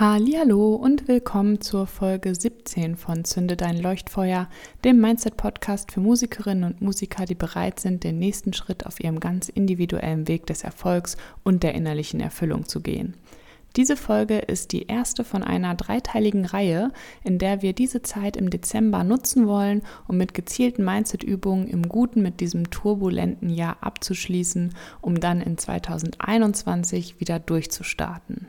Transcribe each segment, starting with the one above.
Hallo und willkommen zur Folge 17 von Zünde dein Leuchtfeuer, dem Mindset Podcast für Musikerinnen und Musiker, die bereit sind, den nächsten Schritt auf ihrem ganz individuellen Weg des Erfolgs und der innerlichen Erfüllung zu gehen. Diese Folge ist die erste von einer dreiteiligen Reihe, in der wir diese Zeit im Dezember nutzen wollen, um mit gezielten Mindset-Übungen im Guten mit diesem turbulenten Jahr abzuschließen, um dann in 2021 wieder durchzustarten.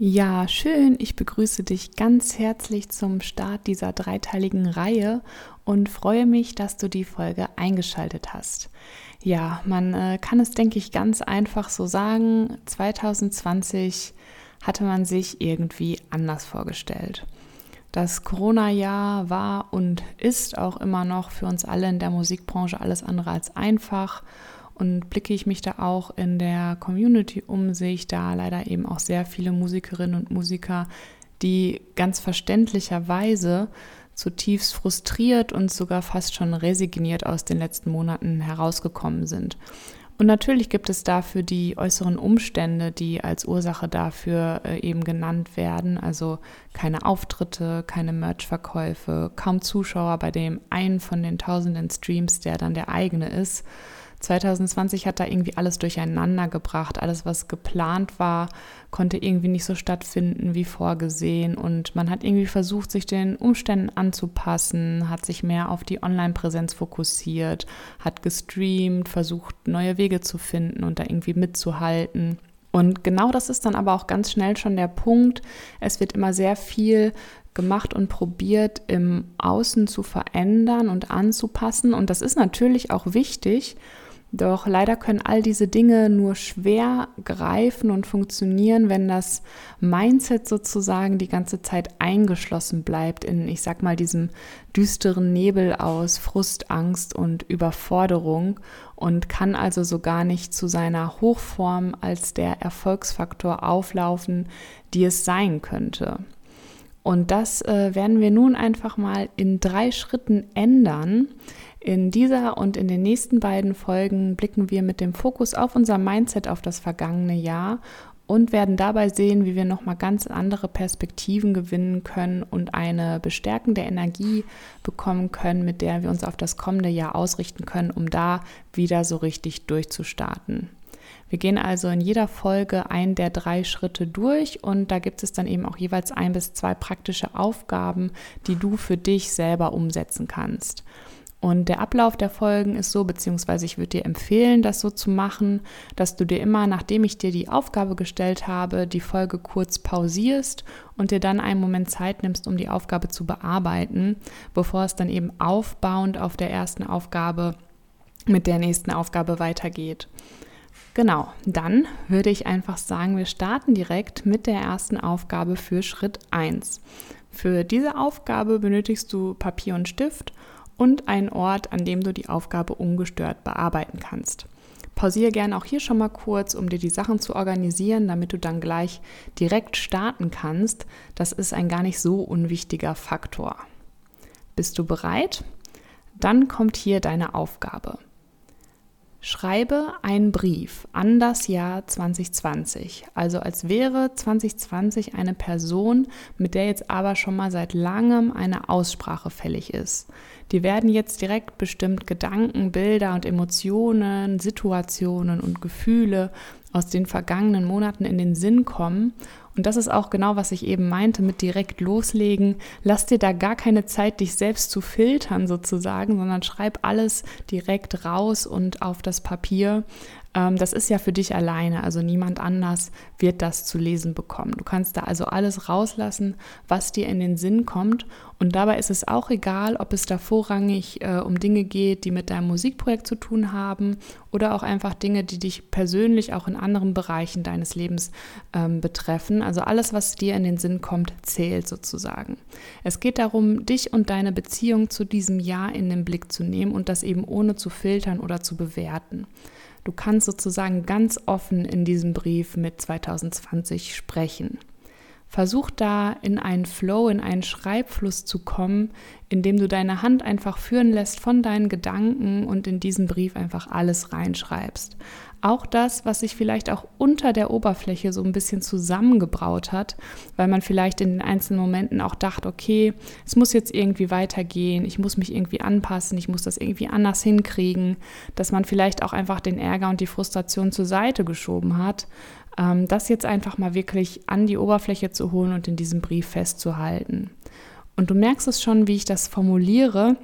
Ja, schön. Ich begrüße dich ganz herzlich zum Start dieser dreiteiligen Reihe und freue mich, dass du die Folge eingeschaltet hast. Ja, man äh, kann es, denke ich, ganz einfach so sagen. 2020 hatte man sich irgendwie anders vorgestellt. Das Corona-Jahr war und ist auch immer noch für uns alle in der Musikbranche alles andere als einfach. Und blicke ich mich da auch in der Community um, sehe ich da leider eben auch sehr viele Musikerinnen und Musiker, die ganz verständlicherweise zutiefst frustriert und sogar fast schon resigniert aus den letzten Monaten herausgekommen sind. Und natürlich gibt es dafür die äußeren Umstände, die als Ursache dafür äh, eben genannt werden. Also keine Auftritte, keine Merchverkäufe, kaum Zuschauer bei dem einen von den tausenden Streams, der dann der eigene ist. 2020 hat da irgendwie alles durcheinander gebracht. Alles, was geplant war, konnte irgendwie nicht so stattfinden wie vorgesehen. Und man hat irgendwie versucht, sich den Umständen anzupassen, hat sich mehr auf die Online-Präsenz fokussiert, hat gestreamt, versucht, neue Wege zu finden und da irgendwie mitzuhalten. Und genau das ist dann aber auch ganz schnell schon der Punkt. Es wird immer sehr viel gemacht und probiert, im Außen zu verändern und anzupassen. Und das ist natürlich auch wichtig. Doch leider können all diese Dinge nur schwer greifen und funktionieren, wenn das Mindset sozusagen die ganze Zeit eingeschlossen bleibt in, ich sag mal, diesem düsteren Nebel aus Frust, Angst und Überforderung und kann also so gar nicht zu seiner Hochform als der Erfolgsfaktor auflaufen, die es sein könnte. Und das äh, werden wir nun einfach mal in drei Schritten ändern. In dieser und in den nächsten beiden Folgen blicken wir mit dem Fokus auf unser Mindset auf das vergangene Jahr und werden dabei sehen, wie wir nochmal ganz andere Perspektiven gewinnen können und eine bestärkende Energie bekommen können, mit der wir uns auf das kommende Jahr ausrichten können, um da wieder so richtig durchzustarten. Wir gehen also in jeder Folge ein der drei Schritte durch und da gibt es dann eben auch jeweils ein bis zwei praktische Aufgaben, die du für dich selber umsetzen kannst. Und der Ablauf der Folgen ist so, beziehungsweise ich würde dir empfehlen, das so zu machen, dass du dir immer, nachdem ich dir die Aufgabe gestellt habe, die Folge kurz pausierst und dir dann einen Moment Zeit nimmst, um die Aufgabe zu bearbeiten, bevor es dann eben aufbauend auf der ersten Aufgabe mit der nächsten Aufgabe weitergeht. Genau, dann würde ich einfach sagen, wir starten direkt mit der ersten Aufgabe für Schritt 1. Für diese Aufgabe benötigst du Papier und Stift und einen Ort, an dem du die Aufgabe ungestört bearbeiten kannst. Pausiere gerne auch hier schon mal kurz, um dir die Sachen zu organisieren, damit du dann gleich direkt starten kannst. Das ist ein gar nicht so unwichtiger Faktor. Bist du bereit? Dann kommt hier deine Aufgabe. Schreibe einen Brief an das Jahr 2020, also als wäre 2020 eine Person, mit der jetzt aber schon mal seit langem eine Aussprache fällig ist. Die werden jetzt direkt bestimmt Gedanken, Bilder und Emotionen, Situationen und Gefühle aus den vergangenen Monaten in den Sinn kommen Und das ist auch genau, was ich eben meinte mit direkt loslegen. Lass dir da gar keine Zeit, dich selbst zu filtern sozusagen, sondern schreib alles direkt raus und auf das Papier. Ähm, das ist ja für dich alleine, also niemand anders wird das zu lesen bekommen. Du kannst da also alles rauslassen, was dir in den Sinn kommt. Und dabei ist es auch egal, ob es da vorrangig äh, um Dinge geht, die mit deinem Musikprojekt zu tun haben oder auch einfach Dinge, die dich persönlich auch in anderen Bereichen deines Lebens ähm, betreffen. Also alles, was dir in den Sinn kommt, zählt sozusagen. Es geht darum, dich und deine Beziehung zu diesem Jahr in den Blick zu nehmen und das eben ohne zu filtern oder zu bewerten. Du kannst sozusagen ganz offen in diesem Brief mit 2020 sprechen. Versuch da in einen Flow, in einen Schreibfluss zu kommen, indem du deine Hand einfach führen lässt von deinen Gedanken und in diesen Brief einfach alles reinschreibst. Auch das, was sich vielleicht auch unter der Oberfläche so ein bisschen zusammengebraut hat, weil man vielleicht in den einzelnen Momenten auch dachte, okay, es muss jetzt irgendwie weitergehen, ich muss mich irgendwie anpassen, ich muss das irgendwie anders hinkriegen, dass man vielleicht auch einfach den Ärger und die Frustration zur Seite geschoben hat, das jetzt einfach mal wirklich an die Oberfläche zu holen und in diesem Brief festzuhalten. Und du merkst es schon, wie ich das formuliere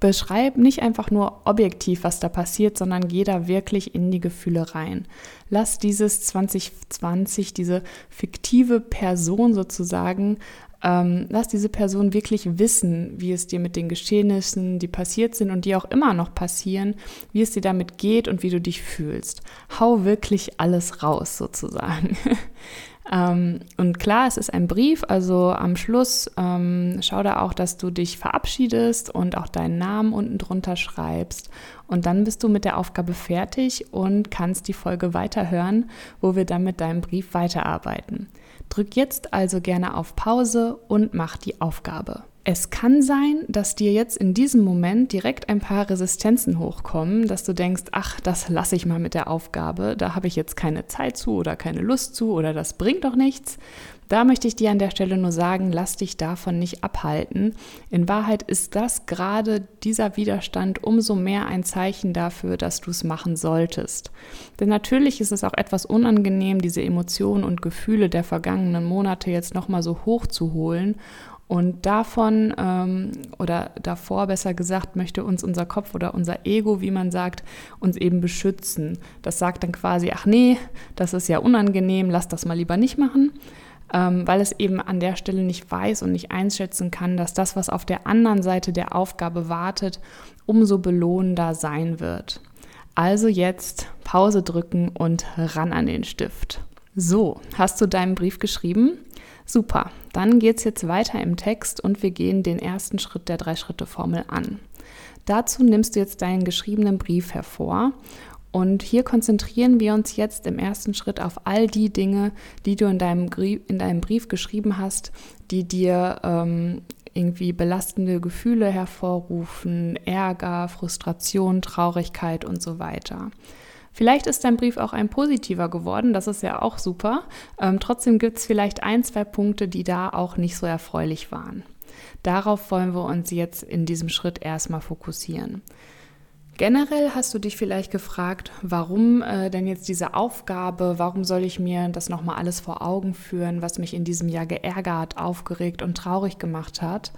Beschreib nicht einfach nur objektiv, was da passiert, sondern geh da wirklich in die Gefühle rein. Lass dieses 2020, diese fiktive Person sozusagen, ähm, lass diese Person wirklich wissen, wie es dir mit den Geschehnissen, die passiert sind und die auch immer noch passieren, wie es dir damit geht und wie du dich fühlst. Hau wirklich alles raus sozusagen. Ähm, und klar, es ist ein Brief, also am Schluss ähm, schau da auch, dass du dich verabschiedest und auch deinen Namen unten drunter schreibst. Und dann bist du mit der Aufgabe fertig und kannst die Folge weiterhören, wo wir dann mit deinem Brief weiterarbeiten. Drück jetzt also gerne auf Pause und mach die Aufgabe. Es kann sein, dass dir jetzt in diesem Moment direkt ein paar Resistenzen hochkommen, dass du denkst, ach, das lasse ich mal mit der Aufgabe, da habe ich jetzt keine Zeit zu oder keine Lust zu oder das bringt doch nichts. Da möchte ich dir an der Stelle nur sagen, lass dich davon nicht abhalten. In Wahrheit ist das gerade dieser Widerstand umso mehr ein Zeichen dafür, dass du es machen solltest. Denn natürlich ist es auch etwas unangenehm, diese Emotionen und Gefühle der vergangenen Monate jetzt nochmal so hoch zu holen und davon ähm, oder davor besser gesagt, möchte uns unser Kopf oder unser Ego, wie man sagt, uns eben beschützen. Das sagt dann quasi, ach nee, das ist ja unangenehm, lass das mal lieber nicht machen, ähm, weil es eben an der Stelle nicht weiß und nicht einschätzen kann, dass das, was auf der anderen Seite der Aufgabe wartet, umso belohnender sein wird. Also jetzt Pause drücken und ran an den Stift. So, hast du deinen Brief geschrieben? Super, dann geht es jetzt weiter im Text und wir gehen den ersten Schritt der Drei-Schritte-Formel an. Dazu nimmst du jetzt deinen geschriebenen Brief hervor und hier konzentrieren wir uns jetzt im ersten Schritt auf all die Dinge, die du in deinem, in deinem Brief geschrieben hast, die dir ähm, irgendwie belastende Gefühle hervorrufen, Ärger, Frustration, Traurigkeit und so weiter. Vielleicht ist dein Brief auch ein positiver geworden, das ist ja auch super. Ähm, trotzdem gibt es vielleicht ein, zwei Punkte, die da auch nicht so erfreulich waren. Darauf wollen wir uns jetzt in diesem Schritt erstmal fokussieren. Generell hast du dich vielleicht gefragt, warum äh, denn jetzt diese Aufgabe, warum soll ich mir das nochmal alles vor Augen führen, was mich in diesem Jahr geärgert, aufgeregt und traurig gemacht hat.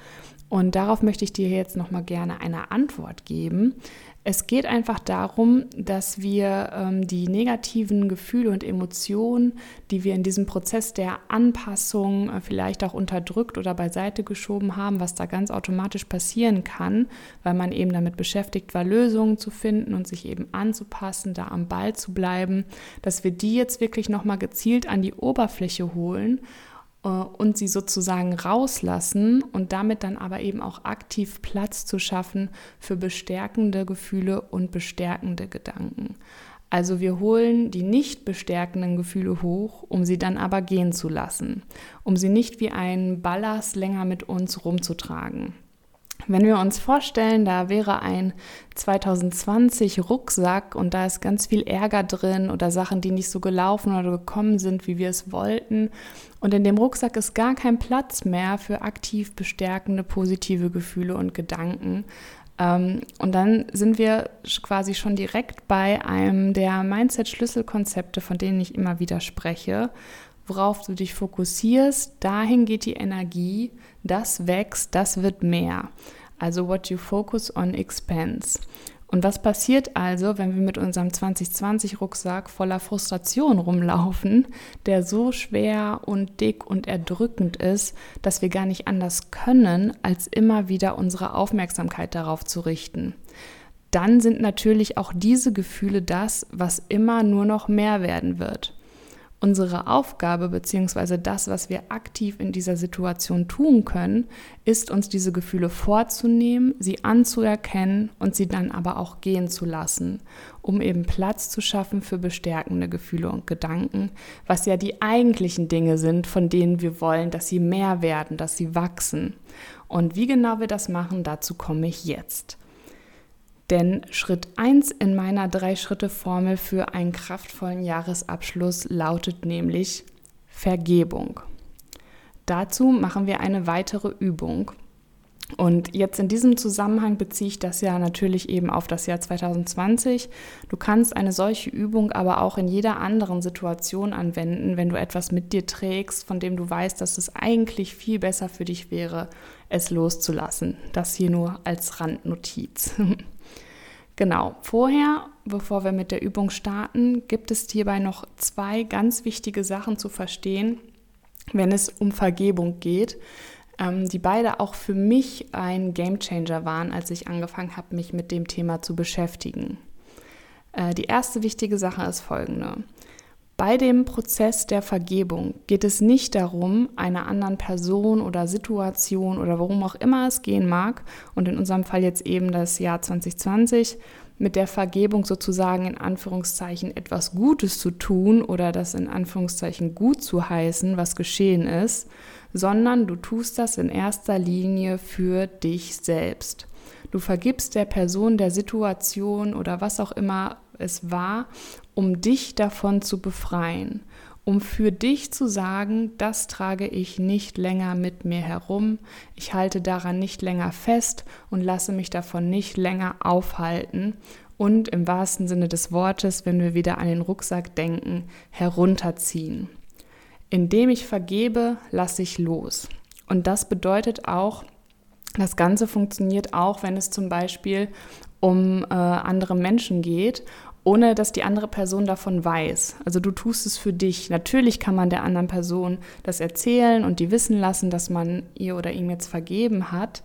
Und darauf möchte ich dir jetzt nochmal gerne eine Antwort geben. Es geht einfach darum, dass wir ähm, die negativen Gefühle und Emotionen, die wir in diesem Prozess der Anpassung äh, vielleicht auch unterdrückt oder beiseite geschoben haben, was da ganz automatisch passieren kann, weil man eben damit beschäftigt war, Lösungen zu finden und sich eben anzupassen, da am Ball zu bleiben, dass wir die jetzt wirklich nochmal gezielt an die Oberfläche holen und sie sozusagen rauslassen und damit dann aber eben auch aktiv Platz zu schaffen für bestärkende Gefühle und bestärkende Gedanken. Also wir holen die nicht bestärkenden Gefühle hoch, um sie dann aber gehen zu lassen, um sie nicht wie einen Ballast länger mit uns rumzutragen. Wenn wir uns vorstellen, da wäre ein 2020 Rucksack und da ist ganz viel Ärger drin oder Sachen, die nicht so gelaufen oder gekommen sind, wie wir es wollten. Und in dem Rucksack ist gar kein Platz mehr für aktiv bestärkende positive Gefühle und Gedanken. Ähm, und dann sind wir quasi schon direkt bei einem der Mindset-Schlüsselkonzepte, von denen ich immer wieder spreche. worauf du dich fokussierst, dahin geht die Energie, das wächst, das wird mehr. Also what you focus on expands. Und was passiert also, wenn wir mit unserem 2020-Rucksack voller Frustration rumlaufen, der so schwer und dick und erdrückend ist, dass wir gar nicht anders können, als immer wieder unsere Aufmerksamkeit darauf zu richten? Dann sind natürlich auch diese Gefühle das, was immer nur noch mehr werden wird. Unsere Aufgabe bzw. das, was wir aktiv in dieser Situation tun können, ist uns diese Gefühle vorzunehmen, sie anzuerkennen und sie dann aber auch gehen zu lassen, um eben Platz zu schaffen für bestärkende Gefühle und Gedanken, was ja die eigentlichen Dinge sind, von denen wir wollen, dass sie mehr werden, dass sie wachsen. Und wie genau wir das machen, dazu komme ich jetzt. Denn Schritt 1 in meiner Drei-Schritte-Formel für einen kraftvollen Jahresabschluss lautet nämlich Vergebung. Dazu machen wir eine weitere Übung. Und jetzt in diesem Zusammenhang beziehe ich das ja natürlich eben auf das Jahr 2020. Du kannst eine solche Übung aber auch in jeder anderen Situation anwenden, wenn du etwas mit dir trägst, von dem du weißt, dass es eigentlich viel besser für dich wäre, es loszulassen. Das hier nur als Randnotiz. Genau, vorher, bevor wir mit der Übung starten, gibt es hierbei noch zwei ganz wichtige Sachen zu verstehen, wenn es um Vergebung geht, ähm, die beide auch für mich ein Gamechanger waren, als ich angefangen habe, mich mit dem Thema zu beschäftigen. Äh, die erste wichtige Sache ist folgende. Bei dem Prozess der Vergebung geht es nicht darum, einer anderen Person oder Situation oder worum auch immer es gehen mag, und in unserem Fall jetzt eben das Jahr 2020, mit der Vergebung sozusagen in Anführungszeichen etwas Gutes zu tun oder das in Anführungszeichen gut zu heißen, was geschehen ist, sondern du tust das in erster Linie für dich selbst. Du vergibst der Person, der Situation oder was auch immer es war, um dich davon zu befreien, um für dich zu sagen, das trage ich nicht länger mit mir herum, ich halte daran nicht länger fest und lasse mich davon nicht länger aufhalten und im wahrsten Sinne des Wortes, wenn wir wieder an den Rucksack denken, herunterziehen. Indem ich vergebe, lasse ich los. Und das bedeutet auch, das Ganze funktioniert auch, wenn es zum Beispiel um äh, andere Menschen geht ohne dass die andere Person davon weiß. Also du tust es für dich. Natürlich kann man der anderen Person das erzählen und die wissen lassen, dass man ihr oder ihm jetzt vergeben hat.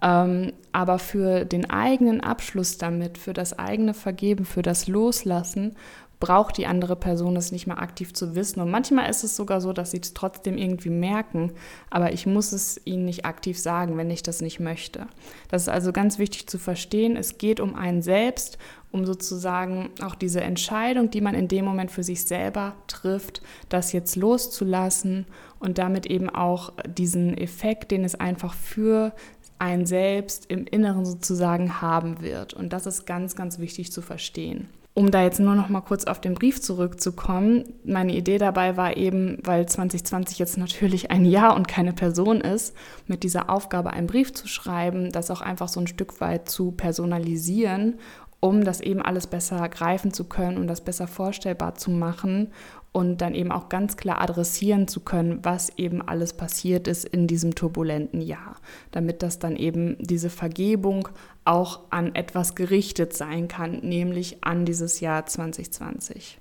Ähm, aber für den eigenen Abschluss damit, für das eigene Vergeben, für das Loslassen, braucht die andere Person es nicht mal aktiv zu wissen. Und manchmal ist es sogar so, dass sie es trotzdem irgendwie merken, aber ich muss es ihnen nicht aktiv sagen, wenn ich das nicht möchte. Das ist also ganz wichtig zu verstehen. Es geht um einen selbst, um sozusagen auch diese Entscheidung, die man in dem Moment für sich selber trifft, das jetzt loszulassen und damit eben auch diesen Effekt, den es einfach für ein Selbst im Inneren sozusagen haben wird. Und das ist ganz, ganz wichtig zu verstehen. Um da jetzt nur noch mal kurz auf den Brief zurückzukommen, meine Idee dabei war eben, weil 2020 jetzt natürlich ein Jahr und keine Person ist, mit dieser Aufgabe einen Brief zu schreiben, das auch einfach so ein Stück weit zu personalisieren, um das eben alles besser greifen zu können und das besser vorstellbar zu machen und dann eben auch ganz klar adressieren zu können, was eben alles passiert ist in diesem turbulenten Jahr, damit das dann eben diese Vergebung auch an etwas gerichtet sein kann, nämlich an dieses Jahr 2020.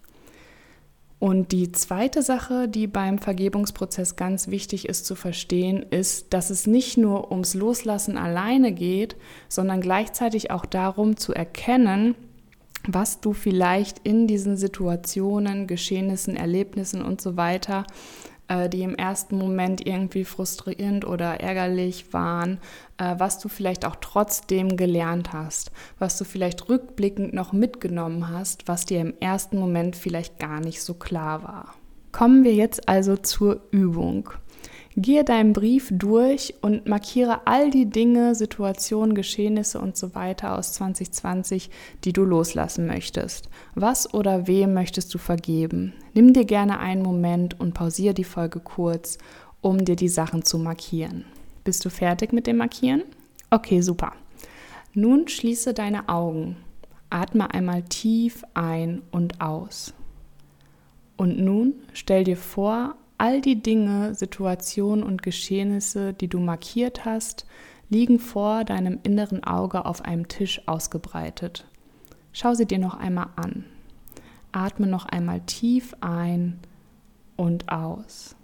Und die zweite Sache, die beim Vergebungsprozess ganz wichtig ist zu verstehen, ist, dass es nicht nur ums Loslassen alleine geht, sondern gleichzeitig auch darum zu erkennen, was du vielleicht in diesen Situationen, Geschehnissen, Erlebnissen und so weiter, die im ersten Moment irgendwie frustrierend oder ärgerlich waren, äh, was du vielleicht auch trotzdem gelernt hast, was du vielleicht rückblickend noch mitgenommen hast, was dir im ersten Moment vielleicht gar nicht so klar war. Kommen wir jetzt also zur Übung. Gehe deinen Brief durch und markiere all die Dinge, Situationen, Geschehnisse und so weiter aus 2020, die du loslassen möchtest. Was oder wem möchtest du vergeben? Nimm dir gerne einen Moment und pausiere die Folge kurz, um dir die Sachen zu markieren. Bist du fertig mit dem Markieren? Okay, super. Nun schließe deine Augen. Atme einmal tief ein und aus. Und nun stell dir vor, All die Dinge, Situationen und Geschehnisse, die du markiert hast, liegen vor deinem inneren Auge auf einem Tisch ausgebreitet. Schau sie dir noch einmal an. Atme noch einmal tief ein und aus.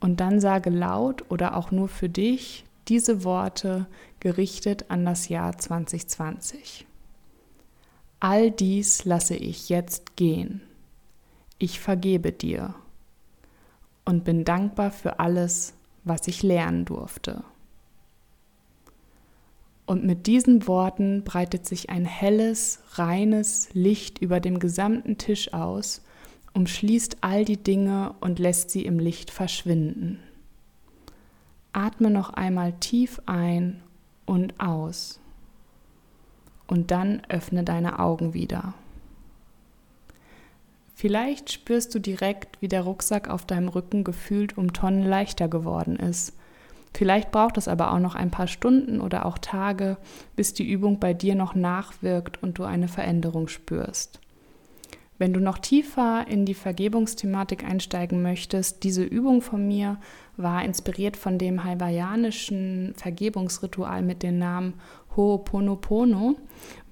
Und dann sage laut oder auch nur für dich diese Worte gerichtet an das Jahr 2020. All dies lasse ich jetzt gehen. Ich vergebe dir und bin dankbar für alles, was ich lernen durfte. Und mit diesen Worten breitet sich ein helles, reines Licht über dem gesamten Tisch aus, umschließt all die Dinge und lässt sie im Licht verschwinden. Atme noch einmal tief ein und aus. Und dann öffne deine Augen wieder. Vielleicht spürst du direkt, wie der Rucksack auf deinem Rücken gefühlt um Tonnen leichter geworden ist. Vielleicht braucht es aber auch noch ein paar Stunden oder auch Tage, bis die Übung bei dir noch nachwirkt und du eine Veränderung spürst. Wenn du noch tiefer in die Vergebungsthematik einsteigen möchtest, diese Übung von mir war inspiriert von dem hawaiianischen Vergebungsritual mit dem Namen Ho'oponopono,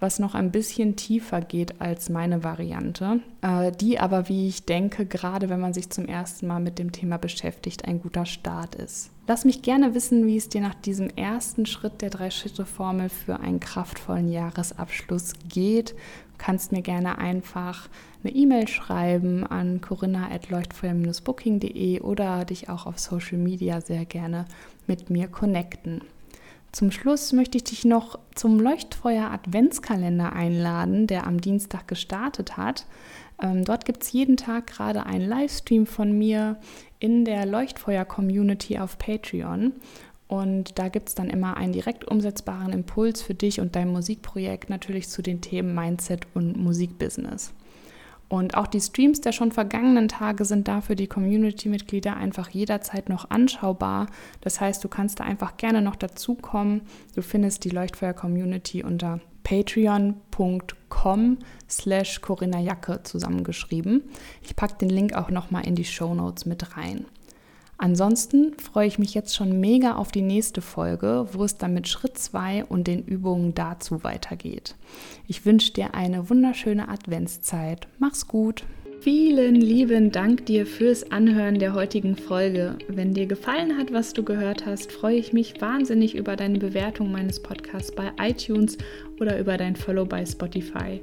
was noch ein bisschen tiefer geht als meine Variante, äh, die aber, wie ich denke, gerade wenn man sich zum ersten Mal mit dem Thema beschäftigt, ein guter Start ist. Lass mich gerne wissen, wie es dir nach diesem ersten Schritt der Drei-Schritte-Formel für einen kraftvollen Jahresabschluss geht. Du kannst mir gerne einfach eine E-Mail schreiben an corinna.leuchtfeuer-booking.de oder dich auch auf Social Media sehr gerne mit mir connecten. Zum Schluss möchte ich dich noch zum Leuchtfeuer Adventskalender einladen, der am Dienstag gestartet hat. Ähm, dort gibt es jeden Tag gerade einen Livestream von mir in der Leuchtfeuer-Community auf Patreon. Und da gibt es dann immer einen direkt umsetzbaren Impuls für dich und dein Musikprojekt, natürlich zu den Themen Mindset und Musikbusiness. Und auch die Streams der schon vergangenen Tage sind da für die Community-Mitglieder einfach jederzeit noch anschaubar. Das heißt, du kannst da einfach gerne noch dazukommen. Du findest die Leuchtfeuer-Community unter patreon.com slash Corinna Jacke zusammengeschrieben. Ich packe den Link auch nochmal in die Show Notes mit rein. Ansonsten freue ich mich jetzt schon mega auf die nächste Folge, wo es dann mit Schritt 2 und den Übungen dazu weitergeht. Ich wünsche dir eine wunderschöne Adventszeit. Mach's gut! Vielen lieben Dank dir fürs Anhören der heutigen Folge. Wenn dir gefallen hat, was du gehört hast, freue ich mich wahnsinnig über deine Bewertung meines Podcasts bei iTunes oder über dein Follow bei Spotify.